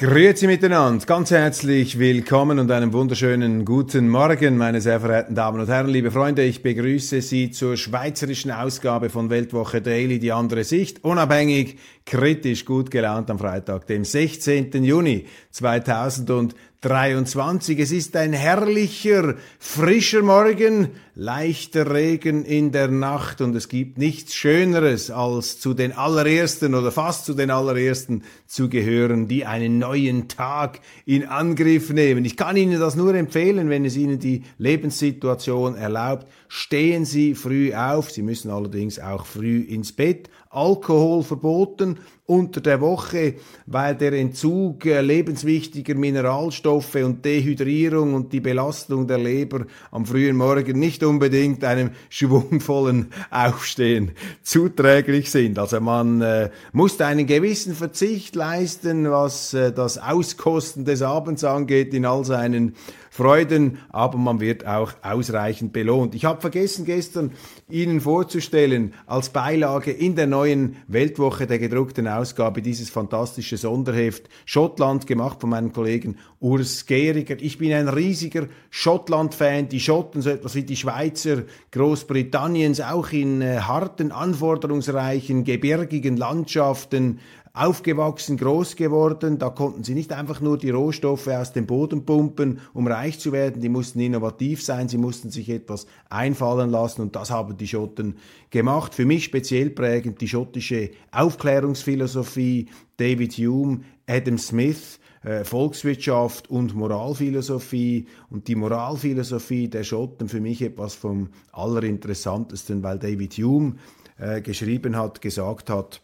Grüezi miteinander, ganz herzlich willkommen und einen wunderschönen guten Morgen, meine sehr verehrten Damen und Herren, liebe Freunde. Ich begrüße Sie zur schweizerischen Ausgabe von Weltwoche Daily, die andere Sicht, unabhängig, kritisch, gut gelaunt am Freitag, dem 16. Juni 2000 23. Es ist ein herrlicher, frischer Morgen, leichter Regen in der Nacht und es gibt nichts Schöneres, als zu den allerersten oder fast zu den allerersten zu gehören, die einen neuen Tag in Angriff nehmen. Ich kann Ihnen das nur empfehlen, wenn es Ihnen die Lebenssituation erlaubt. Stehen Sie früh auf. Sie müssen allerdings auch früh ins Bett. Alkohol verboten unter der Woche, weil der Entzug äh, lebenswichtiger Mineralstoffe und Dehydrierung und die Belastung der Leber am frühen Morgen nicht unbedingt einem schwungvollen Aufstehen zuträglich sind. Also man äh, muss einen gewissen Verzicht leisten, was äh, das Auskosten des Abends angeht in all seinen Freuden, aber man wird auch ausreichend belohnt. Ich habe vergessen gestern Ihnen vorzustellen, als Beilage in der neuen Weltwoche der gedruckten Ausgabe dieses fantastische Sonderheft Schottland gemacht von meinem Kollegen Urs Gehriger. Ich bin ein riesiger Schottland-Fan. Die Schotten, so etwas wie die Schweizer Großbritanniens, auch in äh, harten, anforderungsreichen, gebirgigen Landschaften, aufgewachsen, groß geworden. Da konnten sie nicht einfach nur die Rohstoffe aus dem Boden pumpen, um reich zu werden. Die mussten innovativ sein, sie mussten sich etwas einfallen lassen und das haben die Schotten gemacht. Für mich speziell prägend die schottische Aufklärungsphilosophie, David Hume, Adam Smith, äh, Volkswirtschaft und Moralphilosophie und die Moralphilosophie der Schotten für mich etwas vom Allerinteressantesten, weil David Hume äh, geschrieben hat, gesagt hat,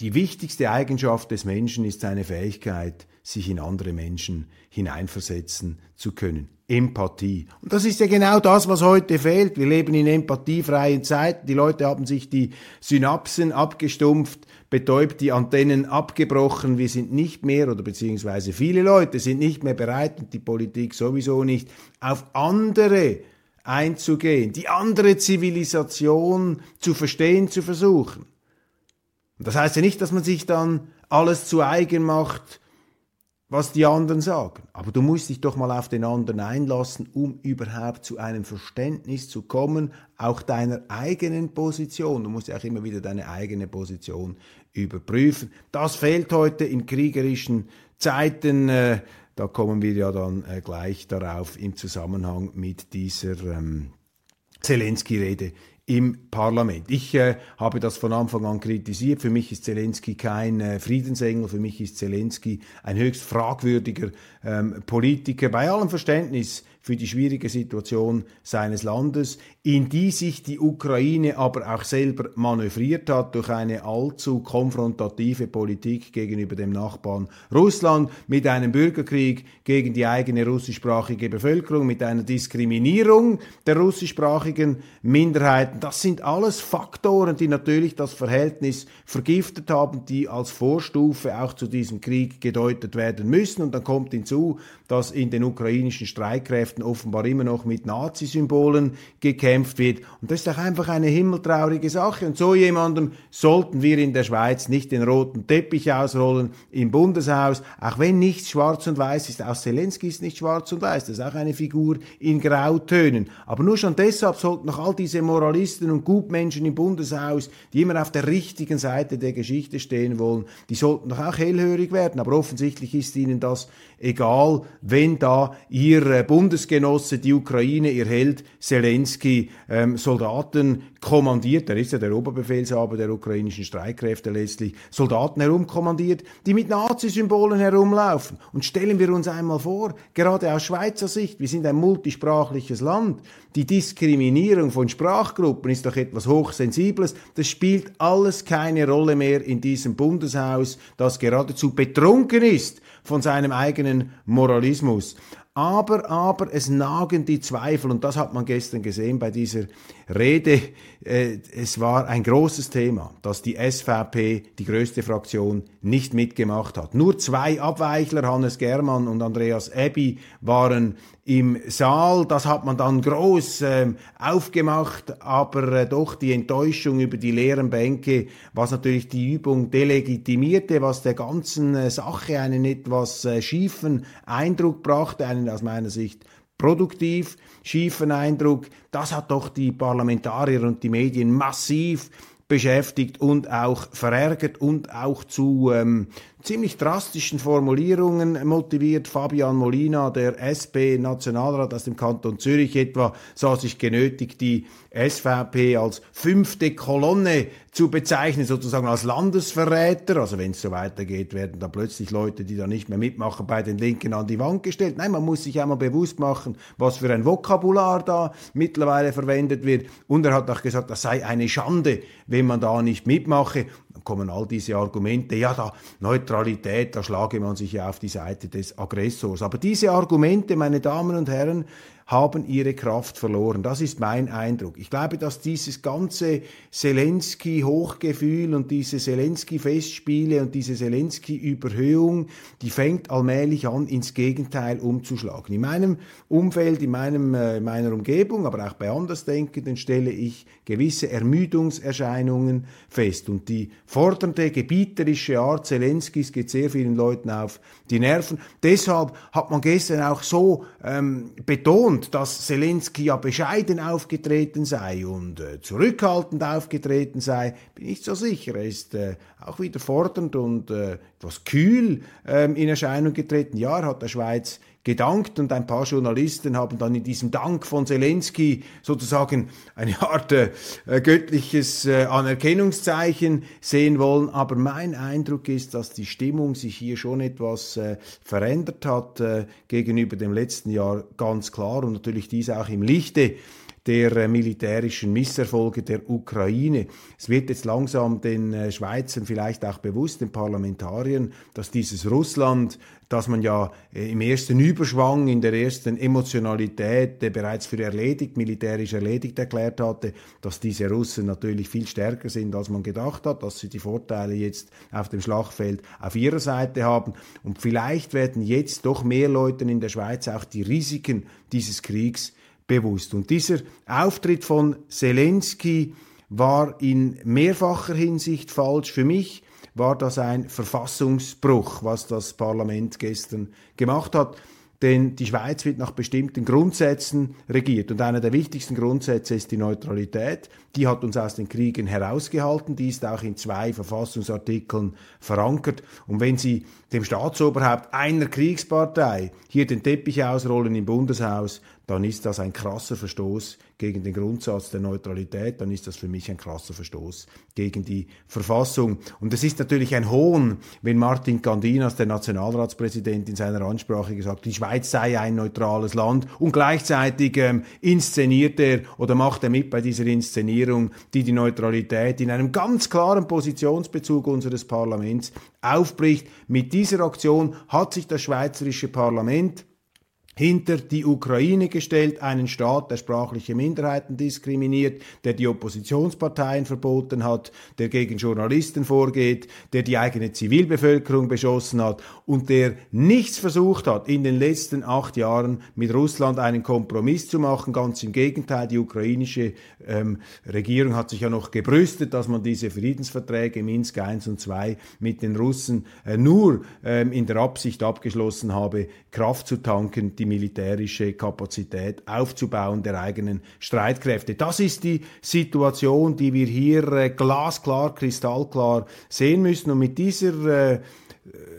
die wichtigste Eigenschaft des Menschen ist seine Fähigkeit, sich in andere Menschen hineinversetzen zu können. Empathie. Und das ist ja genau das, was heute fehlt. Wir leben in empathiefreien Zeiten. Die Leute haben sich die Synapsen abgestumpft, betäubt, die Antennen abgebrochen. Wir sind nicht mehr, oder beziehungsweise viele Leute sind nicht mehr bereit, und die Politik sowieso nicht, auf andere einzugehen, die andere Zivilisation zu verstehen, zu versuchen. Das heißt ja nicht, dass man sich dann alles zu eigen macht, was die anderen sagen. Aber du musst dich doch mal auf den anderen einlassen, um überhaupt zu einem Verständnis zu kommen, auch deiner eigenen Position. Du musst ja auch immer wieder deine eigene Position überprüfen. Das fehlt heute in kriegerischen Zeiten. Äh, da kommen wir ja dann äh, gleich darauf im Zusammenhang mit dieser ähm, Zelensky-Rede im Parlament. Ich äh, habe das von Anfang an kritisiert. Für mich ist Zelensky kein äh, Friedensengel, für mich ist Zelensky ein höchst fragwürdiger ähm, Politiker. Bei allem Verständnis für die schwierige Situation seines Landes, in die sich die Ukraine aber auch selber manövriert hat durch eine allzu konfrontative Politik gegenüber dem Nachbarn Russland, mit einem Bürgerkrieg gegen die eigene russischsprachige Bevölkerung, mit einer Diskriminierung der russischsprachigen Minderheiten. Das sind alles Faktoren, die natürlich das Verhältnis vergiftet haben, die als Vorstufe auch zu diesem Krieg gedeutet werden müssen. Und dann kommt hinzu, dass in den ukrainischen Streitkräften Kräften offenbar immer noch mit Nazi-Symbolen gekämpft wird. Und das ist doch einfach eine himmeltraurige Sache. Und so jemandem sollten wir in der Schweiz nicht den roten Teppich ausrollen im Bundeshaus, auch wenn nichts schwarz und weiß ist. Auch Zelensky ist nicht schwarz und weiß, das ist auch eine Figur in Grautönen. Aber nur schon deshalb sollten noch all diese Moralisten und Gutmenschen im Bundeshaus, die immer auf der richtigen Seite der Geschichte stehen wollen, die sollten doch auch hellhörig werden. Aber offensichtlich ist ihnen das egal, wenn da ihr äh, Bundesgenosse, die Ukraine, ihr Held Zelensky, ähm, Soldaten kommandiert, er ist ja der Oberbefehlshaber der ukrainischen Streitkräfte letztlich, Soldaten herumkommandiert, die mit Nazi-Symbolen herumlaufen. Und stellen wir uns einmal vor, gerade aus Schweizer Sicht, wir sind ein multisprachliches Land, die Diskriminierung von Sprachgruppen ist doch etwas Hochsensibles, das spielt alles keine Rolle mehr in diesem Bundeshaus, das geradezu betrunken ist von seinem eigenen Moralismus. Aber, aber es nagen die Zweifel und das hat man gestern gesehen bei dieser Rede. Äh, es war ein großes Thema, dass die SVP, die größte Fraktion, nicht mitgemacht hat. Nur zwei Abweichler, Hannes Germann und Andreas Ebbi, waren im Saal. Das hat man dann groß äh, aufgemacht, aber äh, doch die Enttäuschung über die leeren Bänke, was natürlich die Übung delegitimierte, was der ganzen äh, Sache einen etwas äh, schiefen Eindruck brachte, einen aus meiner Sicht produktiv schiefen Eindruck. Das hat doch die Parlamentarier und die Medien massiv beschäftigt und auch verärgert und auch zu ähm, ziemlich drastischen Formulierungen motiviert. Fabian Molina, der SP-Nationalrat aus dem Kanton Zürich etwa, sah sich genötigt, die SVP als fünfte Kolonne zu bezeichnen, sozusagen als Landesverräter. Also wenn es so weitergeht, werden da plötzlich Leute, die da nicht mehr mitmachen, bei den Linken an die Wand gestellt. Nein, man muss sich einmal bewusst machen, was für ein Vokabular da mittlerweile verwendet wird. Und er hat auch gesagt, das sei eine Schande, wenn man da nicht mitmache kommen all diese Argumente, ja, da Neutralität, da schlage man sich ja auf die Seite des Aggressors. Aber diese Argumente, meine Damen und Herren, haben ihre Kraft verloren. Das ist mein Eindruck. Ich glaube, dass dieses ganze Zelensky-Hochgefühl und diese Zelensky-Festspiele und diese Zelensky-Überhöhung, die fängt allmählich an, ins Gegenteil umzuschlagen. In meinem Umfeld, in meinem, äh, meiner Umgebung, aber auch bei Andersdenkenden stelle ich gewisse Ermüdungserscheinungen fest. Und die fordernde, gebieterische Art Zelenskys geht sehr vielen Leuten auf die Nerven. Deshalb hat man gestern auch so ähm, betont, betont, dass Zelensky ja bescheiden aufgetreten sei und äh, zurückhaltend aufgetreten sei, bin ich so sicher. Er ist äh, auch wieder fordernd und äh, etwas kühl ähm, in Erscheinung getreten. Ja, er hat der Schweiz gedankt und ein paar Journalisten haben dann in diesem Dank von Zelensky sozusagen eine Art äh, göttliches äh, Anerkennungszeichen sehen wollen. Aber mein Eindruck ist, dass die Stimmung sich hier schon etwas äh, verändert hat äh, gegenüber dem letzten Jahr ganz klar und natürlich dies auch im Lichte der äh, militärischen Misserfolge der Ukraine. Es wird jetzt langsam den äh, Schweizern vielleicht auch bewusst, den Parlamentariern, dass dieses Russland, das man ja äh, im ersten Überschwang, in der ersten Emotionalität bereits für erledigt, militärisch erledigt erklärt hatte, dass diese Russen natürlich viel stärker sind, als man gedacht hat, dass sie die Vorteile jetzt auf dem Schlachtfeld auf ihrer Seite haben. Und vielleicht werden jetzt doch mehr Leuten in der Schweiz auch die Risiken dieses Kriegs bewusst. Und dieser Auftritt von Zelensky war in mehrfacher Hinsicht falsch. Für mich war das ein Verfassungsbruch, was das Parlament gestern gemacht hat. Denn die Schweiz wird nach bestimmten Grundsätzen regiert. Und einer der wichtigsten Grundsätze ist die Neutralität. Die hat uns aus den Kriegen herausgehalten. Die ist auch in zwei Verfassungsartikeln verankert. Und wenn Sie dem Staatsoberhaupt einer Kriegspartei hier den Teppich ausrollen im Bundeshaus, dann ist das ein krasser Verstoß gegen den Grundsatz der Neutralität, dann ist das für mich ein krasser Verstoß gegen die Verfassung. Und es ist natürlich ein Hohn, wenn Martin Candinas, der Nationalratspräsident, in seiner Ansprache gesagt die Schweiz sei ein neutrales Land und gleichzeitig ähm, inszeniert er oder macht er mit bei dieser Inszenierung, die die Neutralität in einem ganz klaren Positionsbezug unseres Parlaments aufbricht. Mit dieser Aktion hat sich das schweizerische Parlament hinter die Ukraine gestellt, einen Staat, der sprachliche Minderheiten diskriminiert, der die Oppositionsparteien verboten hat, der gegen Journalisten vorgeht, der die eigene Zivilbevölkerung beschossen hat und der nichts versucht hat, in den letzten acht Jahren mit Russland einen Kompromiss zu machen. Ganz im Gegenteil, die ukrainische ähm, Regierung hat sich ja noch gebrüstet, dass man diese Friedensverträge Minsk I und II mit den Russen äh, nur ähm, in der Absicht abgeschlossen habe, Kraft zu tanken, die militärische Kapazität aufzubauen der eigenen Streitkräfte. Das ist die Situation, die wir hier äh, glasklar, kristallklar sehen müssen. Und mit dieser äh,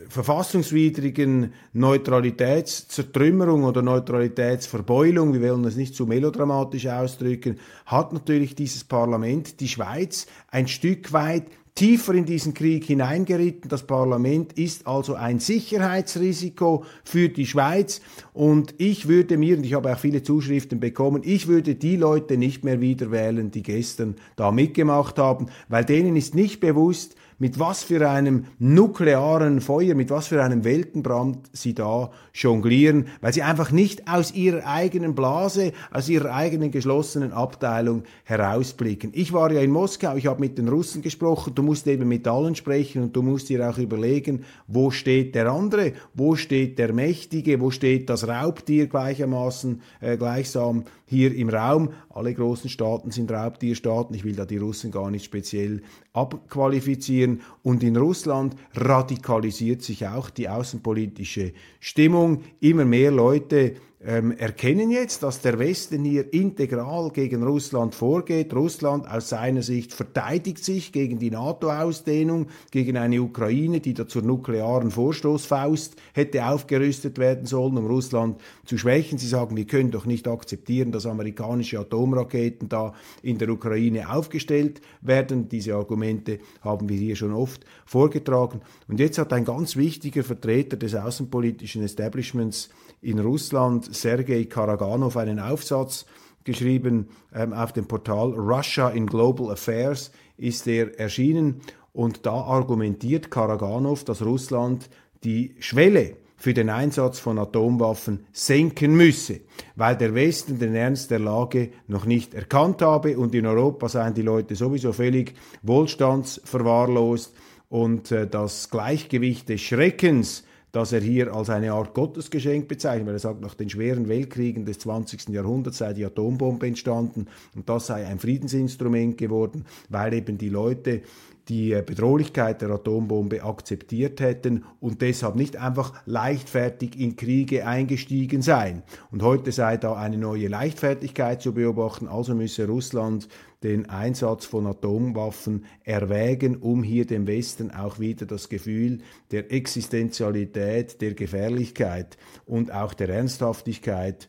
verfassungswidrigen Neutralitätszertrümmerung oder Neutralitätsverbeulung, wir wollen das nicht zu melodramatisch ausdrücken, hat natürlich dieses Parlament die Schweiz ein Stück weit tiefer in diesen Krieg hineingeritten. Das Parlament ist also ein Sicherheitsrisiko für die Schweiz. Und ich würde mir, und ich habe auch viele Zuschriften bekommen, ich würde die Leute nicht mehr wieder wählen, die gestern da mitgemacht haben, weil denen ist nicht bewusst, mit was für einem nuklearen Feuer, mit was für einem Weltenbrand sie da jonglieren, weil sie einfach nicht aus ihrer eigenen Blase, aus ihrer eigenen geschlossenen Abteilung herausblicken. Ich war ja in Moskau, ich habe mit den Russen gesprochen, du musst eben mit allen sprechen und du musst dir auch überlegen, wo steht der andere, wo steht der Mächtige, wo steht das Raubtier gleichermaßen, äh, gleichsam hier im Raum. Alle großen Staaten sind Raubtierstaaten. Ich will da die Russen gar nicht speziell abqualifizieren. Und in Russland radikalisiert sich auch die außenpolitische Stimmung. Immer mehr Leute ähm, erkennen jetzt, dass der Westen hier integral gegen Russland vorgeht. Russland aus seiner Sicht verteidigt sich gegen die NATO-Ausdehnung, gegen eine Ukraine, die da zur nuklearen Vorstoßfaust hätte aufgerüstet werden sollen, um Russland zu schwächen. Sie sagen, wir können doch nicht akzeptieren, dass amerikanische Atomraketen da in der Ukraine aufgestellt werden. Diese Argumente haben wir hier schon oft vorgetragen. Und jetzt hat ein ganz wichtiger Vertreter des außenpolitischen Establishments in Russland, Sergei Karaganov, einen Aufsatz geschrieben ähm, auf dem Portal Russia in Global Affairs ist er erschienen. Und da argumentiert Karaganov, dass Russland die Schwelle für den Einsatz von Atomwaffen senken müsse, weil der Westen den Ernst der Lage noch nicht erkannt habe. Und in Europa seien die Leute sowieso völlig wohlstandsverwahrlost. Und äh, das Gleichgewicht des Schreckens dass er hier als eine Art Gottesgeschenk bezeichnet, weil er sagt, nach den schweren Weltkriegen des 20. Jahrhunderts sei die Atombombe entstanden und das sei ein Friedensinstrument geworden, weil eben die Leute die Bedrohlichkeit der Atombombe akzeptiert hätten und deshalb nicht einfach leichtfertig in Kriege eingestiegen seien. Und heute sei da eine neue Leichtfertigkeit zu beobachten, also müsse Russland den Einsatz von Atomwaffen erwägen, um hier dem Westen auch wieder das Gefühl der Existenzialität, der Gefährlichkeit und auch der Ernsthaftigkeit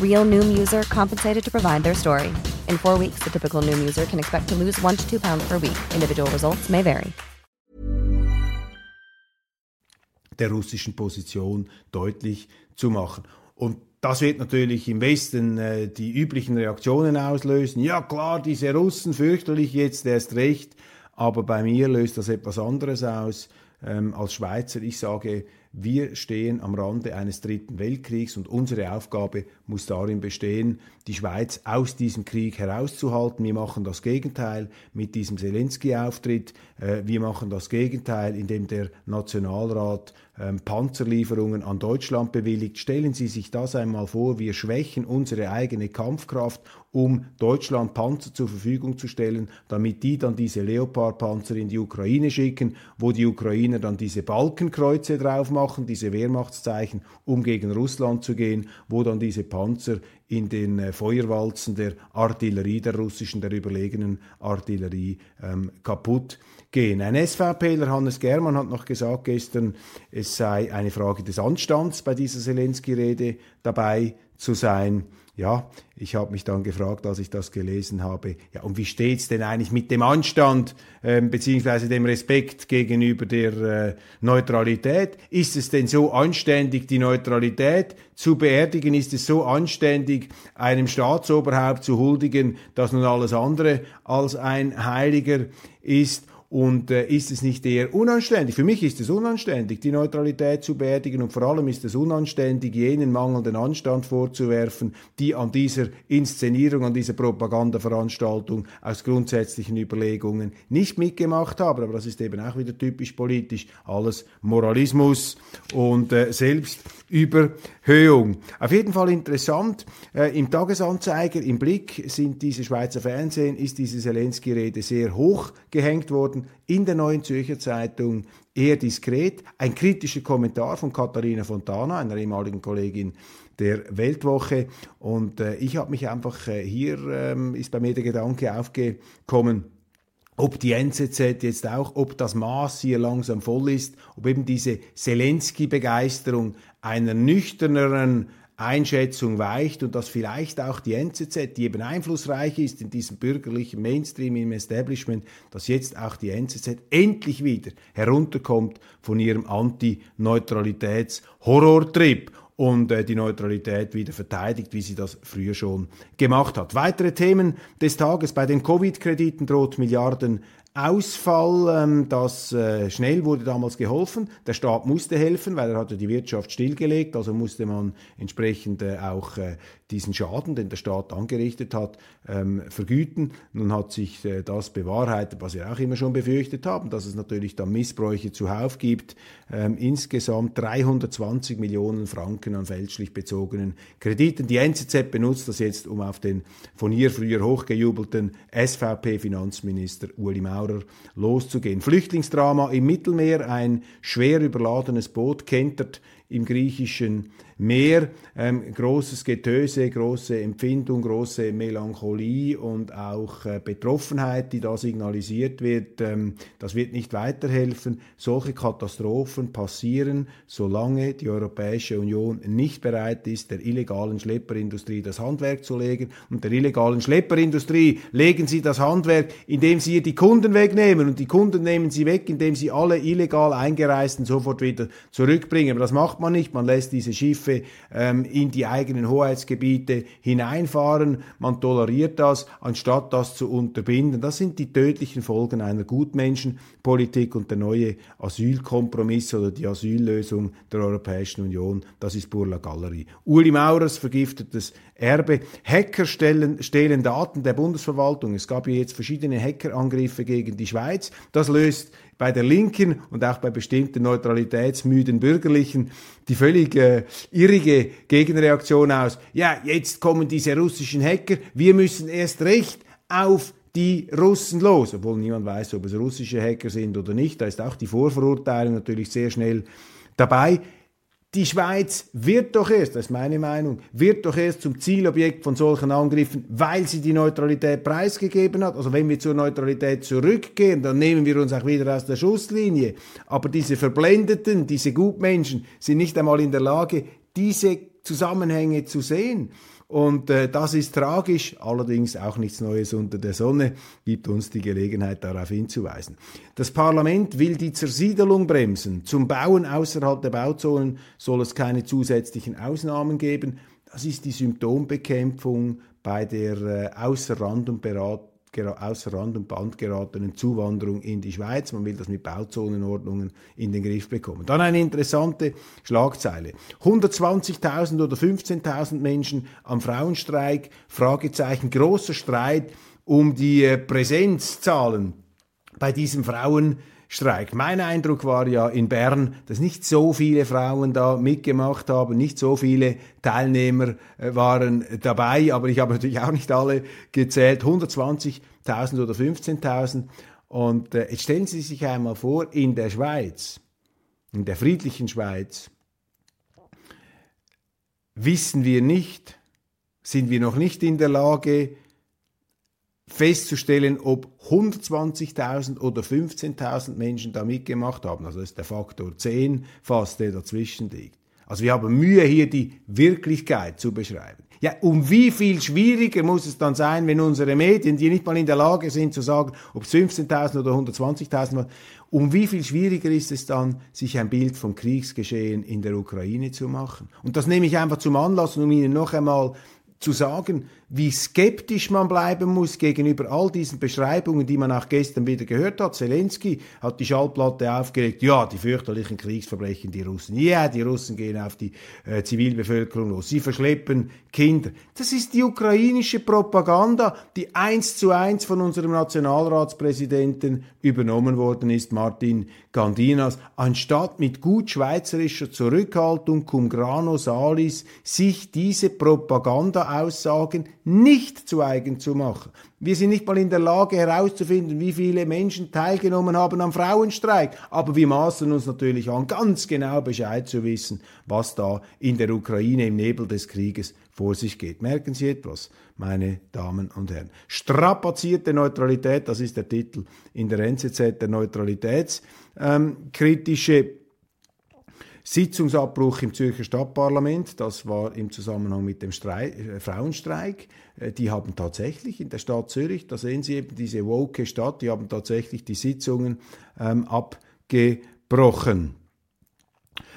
Real Noom user compensated to provide their story. In four weeks, the typical Noom user can expect to lose one to two pounds per week. Individual results may vary. Der russischen Position deutlich zu machen. Und Das wird natürlich im Westen äh, die üblichen Reaktionen auslösen. Ja klar, diese Russen fürchterlich jetzt erst recht, aber bei mir löst das etwas anderes aus. Ähm, als Schweizer, ich sage, wir stehen am Rande eines dritten Weltkriegs und unsere Aufgabe muss darin bestehen, die Schweiz aus diesem Krieg herauszuhalten. Wir machen das Gegenteil mit diesem Zelensky-Auftritt. Äh, wir machen das Gegenteil, indem der Nationalrat ähm, Panzerlieferungen an Deutschland bewilligt. Stellen Sie sich das einmal vor, wir schwächen unsere eigene Kampfkraft, um Deutschland Panzer zur Verfügung zu stellen, damit die dann diese Leopard-Panzer in die Ukraine schicken, wo die Ukrainer dann diese Balkenkreuze drauf machen, diese Wehrmachtszeichen, um gegen Russland zu gehen, wo dann diese Panzer in den äh, Feuerwalzen der Artillerie, der russischen, der überlegenen Artillerie ähm, kaputt gehen. Ein SVPler, Hannes Germann, hat noch gesagt gestern, es sei eine Frage des Anstands, bei dieser Zelensky-Rede dabei zu sein. Ja, ich habe mich dann gefragt, als ich das gelesen habe, ja, und wie steht's denn eigentlich mit dem Anstand ähm, beziehungsweise dem Respekt gegenüber der äh, Neutralität? Ist es denn so anständig, die Neutralität zu beerdigen? Ist es so anständig, einem Staatsoberhaupt zu huldigen, das nun alles andere als ein Heiliger ist? Und äh, ist es nicht eher unanständig? Für mich ist es unanständig, die Neutralität zu beerdigen und vor allem ist es unanständig, jenen mangelnden Anstand vorzuwerfen, die an dieser Inszenierung, an dieser Propagandaveranstaltung aus grundsätzlichen Überlegungen nicht mitgemacht haben. Aber das ist eben auch wieder typisch politisch. Alles Moralismus und äh, Selbstüberhöhung. Auf jeden Fall interessant. Äh, Im Tagesanzeiger, im Blick sind diese Schweizer Fernsehen, ist diese Zelensky-Rede sehr hoch gehängt worden in der Neuen Zürcher Zeitung eher diskret. Ein kritischer Kommentar von Katharina Fontana, einer ehemaligen Kollegin der Weltwoche. Und äh, ich habe mich einfach, äh, hier ähm, ist bei mir der Gedanke aufgekommen, ob die NZZ jetzt auch, ob das Maß hier langsam voll ist, ob eben diese Zelensky-Begeisterung einer nüchterneren Einschätzung weicht und dass vielleicht auch die NZZ, die eben einflussreich ist in diesem bürgerlichen Mainstream im Establishment, dass jetzt auch die NZZ endlich wieder herunterkommt von ihrem Anti-Neutralitäts-Horrortrip und äh, die Neutralität wieder verteidigt, wie sie das früher schon gemacht hat. Weitere Themen des Tages. Bei den Covid-Krediten droht Milliarden Ausfall, ähm, das äh, schnell wurde damals geholfen. Der Staat musste helfen, weil er hatte die Wirtschaft stillgelegt, also musste man entsprechend äh, auch äh, diesen Schaden, den der Staat angerichtet hat, ähm, vergüten. Nun hat sich äh, das bewahrheitet, was wir auch immer schon befürchtet haben, dass es natürlich dann Missbräuche zuhauf gibt. Ähm, insgesamt 320 Millionen Franken an fälschlich bezogenen Krediten. Die NZZ benutzt das jetzt, um auf den von ihr früher hochgejubelten SVP-Finanzminister Uli Maurer loszugehen. Flüchtlingsdrama im Mittelmeer, ein schwer überladenes Boot kentert im griechischen Meer. Ähm, großes Getöse, große Empfindung, große Melancholie und auch äh, Betroffenheit, die da signalisiert wird. Ähm, das wird nicht weiterhelfen. Solche Katastrophen passieren, solange die Europäische Union nicht bereit ist, der illegalen Schlepperindustrie das Handwerk zu legen. Und der illegalen Schlepperindustrie legen sie das Handwerk, indem sie ihr die Kunden wegnehmen. Und die Kunden nehmen sie weg, indem sie alle illegal Eingereisten sofort wieder zurückbringen. Aber das macht man nicht. Man lässt diese Schiffe ähm, in die eigenen Hoheitsgebiete hineinfahren. Man toleriert das, anstatt das zu unterbinden. Das sind die tödlichen Folgen einer Gutmenschenpolitik und der neue Asylkompromiss oder die Asyllösung der Europäischen Union. Das ist Burla Galerie. Uli Maurers vergiftetes Erbe. Hacker stellen, stehlen Daten der Bundesverwaltung. Es gab ja jetzt verschiedene Hackerangriffe gegen die Schweiz. Das löst bei der Linken und auch bei bestimmten neutralitätsmüden Bürgerlichen die völlig äh, irrige Gegenreaktion aus. Ja, jetzt kommen diese russischen Hacker, wir müssen erst recht auf die Russen los, obwohl niemand weiß, ob es russische Hacker sind oder nicht. Da ist auch die Vorverurteilung natürlich sehr schnell dabei. Die Schweiz wird doch erst, das ist meine Meinung, wird doch erst zum Zielobjekt von solchen Angriffen, weil sie die Neutralität preisgegeben hat. Also wenn wir zur Neutralität zurückgehen, dann nehmen wir uns auch wieder aus der Schusslinie. Aber diese Verblendeten, diese Gutmenschen sind nicht einmal in der Lage, diese Zusammenhänge zu sehen. Und äh, das ist tragisch, allerdings auch nichts Neues unter der Sonne, gibt uns die Gelegenheit darauf hinzuweisen. Das Parlament will die Zersiedelung bremsen. Zum Bauen außerhalb der Bauzonen soll es keine zusätzlichen Ausnahmen geben. Das ist die Symptombekämpfung bei der äh, außer Rand und Beratung außer Rand und Band geratenen Zuwanderung in die Schweiz. Man will das mit Bauzonenordnungen in den Griff bekommen. Dann eine interessante Schlagzeile. 120.000 oder 15.000 Menschen am Frauenstreik, Fragezeichen, großer Streit um die äh, Präsenzzahlen bei diesem Frauenstreik. Streik. Mein Eindruck war ja in Bern, dass nicht so viele Frauen da mitgemacht haben, nicht so viele Teilnehmer äh, waren dabei, aber ich habe natürlich auch nicht alle gezählt, 120.000 oder 15.000. Und äh, jetzt stellen Sie sich einmal vor, in der Schweiz, in der friedlichen Schweiz, wissen wir nicht, sind wir noch nicht in der Lage, festzustellen, ob 120.000 oder 15.000 Menschen da mitgemacht haben. Also das ist der Faktor 10 fast, der dazwischen liegt. Also wir haben Mühe hier die Wirklichkeit zu beschreiben. Ja, um wie viel schwieriger muss es dann sein, wenn unsere Medien, die nicht mal in der Lage sind zu sagen, ob es 15.000 oder 120.000 waren, um wie viel schwieriger ist es dann, sich ein Bild vom Kriegsgeschehen in der Ukraine zu machen? Und das nehme ich einfach zum Anlass, um Ihnen noch einmal zu sagen, wie skeptisch man bleiben muss gegenüber all diesen Beschreibungen, die man auch gestern wieder gehört hat. Zelensky hat die Schallplatte aufgelegt, ja, die fürchterlichen Kriegsverbrechen, die Russen, ja, die Russen gehen auf die äh, Zivilbevölkerung los, sie verschleppen Kinder. Das ist die ukrainische Propaganda, die eins zu eins von unserem Nationalratspräsidenten übernommen worden ist, Martin Gandinas, anstatt mit gut schweizerischer Zurückhaltung cum grano salis sich diese Propaganda-Aussagen nicht zu eigen zu machen. Wir sind nicht mal in der Lage herauszufinden, wie viele Menschen teilgenommen haben am Frauenstreik, aber wir maßen uns natürlich an, ganz genau Bescheid zu wissen, was da in der Ukraine im Nebel des Krieges vor sich geht. Merken Sie etwas, meine Damen und Herren. Strapazierte Neutralität, das ist der Titel in der NZZ, der Neutralitätskritische ähm, Sitzungsabbruch im Zürcher Stadtparlament, das war im Zusammenhang mit dem Streik, äh, Frauenstreik. Äh, die haben tatsächlich in der Stadt Zürich, da sehen Sie eben diese woke Stadt, die haben tatsächlich die Sitzungen ähm, abgebrochen.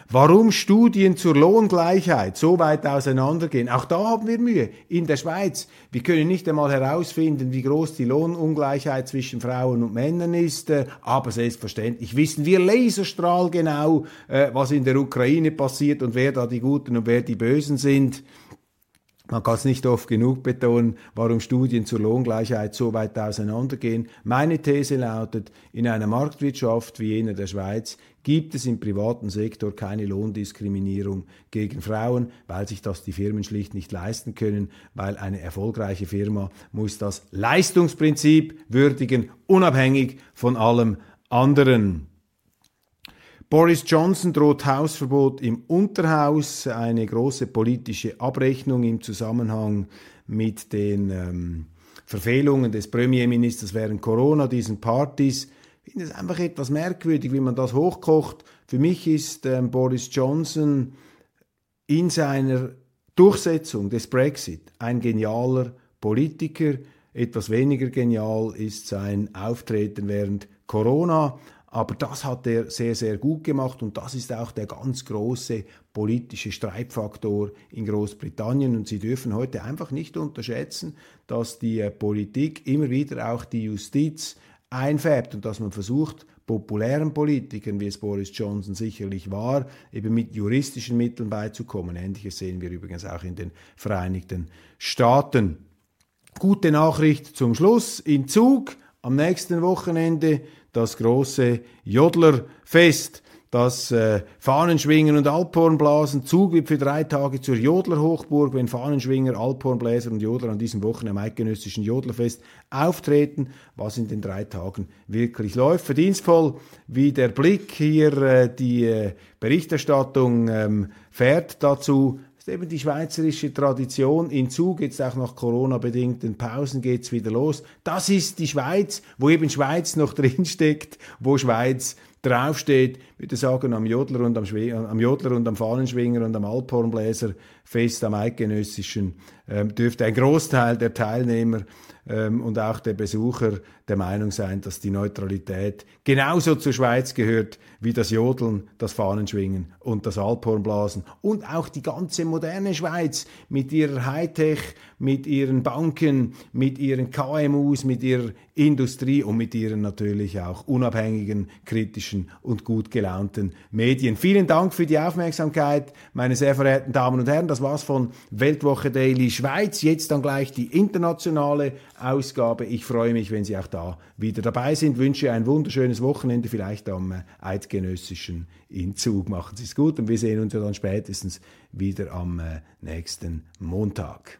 Warum Studien zur Lohngleichheit so weit auseinandergehen, auch da haben wir Mühe. In der Schweiz, wir können nicht einmal herausfinden, wie groß die Lohnungleichheit zwischen Frauen und Männern ist, äh, aber selbstverständlich wissen wir laserstrahlgenau, äh, was in der Ukraine passiert und wer da die Guten und wer die Bösen sind. Man kann es nicht oft genug betonen, warum Studien zur Lohngleichheit so weit auseinandergehen. Meine These lautet, in einer Marktwirtschaft wie jener der Schweiz gibt es im privaten Sektor keine Lohndiskriminierung gegen Frauen, weil sich das die Firmen schlicht nicht leisten können, weil eine erfolgreiche Firma muss das Leistungsprinzip würdigen, unabhängig von allem anderen. Boris Johnson droht Hausverbot im Unterhaus, eine große politische Abrechnung im Zusammenhang mit den ähm, Verfehlungen des Premierministers während Corona, diesen Partys. Ich finde es einfach etwas merkwürdig, wie man das hochkocht. Für mich ist ähm, Boris Johnson in seiner Durchsetzung des Brexit ein genialer Politiker. Etwas weniger genial ist sein Auftreten während Corona. Aber das hat er sehr, sehr gut gemacht und das ist auch der ganz große politische Streitfaktor in Großbritannien. Und Sie dürfen heute einfach nicht unterschätzen, dass die äh, Politik immer wieder auch die Justiz einfärbt und dass man versucht, populären Politikern, wie es Boris Johnson sicherlich war, eben mit juristischen Mitteln beizukommen. Ähnliches sehen wir übrigens auch in den Vereinigten Staaten. Gute Nachricht zum Schluss. In Zug am nächsten Wochenende das große Jodlerfest. Das äh, Fahnenschwingen und Alphornblasen. Zug wird für drei Tage zur Jodlerhochburg, wenn Fahnenschwinger, Alphornbläser und Jodler an diesem Wochenende am eidgenössischen Jodlerfest auftreten, was in den drei Tagen wirklich läuft. Verdienstvoll, wie der Blick hier äh, die äh, Berichterstattung ähm, fährt dazu eben die schweizerische Tradition. In Zug jetzt auch nach Corona-bedingten Pausen geht's wieder los. Das ist die Schweiz, wo eben Schweiz noch drinsteckt, wo Schweiz draufsteht, würde sagen, am Jodler und am, Schwe am Jodler und am Fahnenschwinger und am Alphornbläser Fest am Eidgenössischen ähm, dürfte ein Großteil der Teilnehmer ähm, und auch der Besucher der Meinung sein, dass die Neutralität genauso zur Schweiz gehört wie das Jodeln, das Fahnenschwingen und das Alphornblasen und auch die ganze moderne Schweiz mit ihrer Hightech, mit ihren Banken, mit ihren KMUs, mit ihrer Industrie und mit ihren natürlich auch unabhängigen, kritischen und gut gelaunten Medien. Vielen Dank für die Aufmerksamkeit, meine sehr verehrten Damen und Herren. Das war's von Weltwoche Daily Schweiz. Jetzt dann gleich die internationale Ausgabe. Ich freue mich, wenn Sie auch da wieder dabei sind. Wünsche ein wunderschönes Wochenende, vielleicht am Eidgenössischen in Zug. Machen Sie es gut und wir sehen uns ja dann spätestens wieder am äh, nächsten Montag.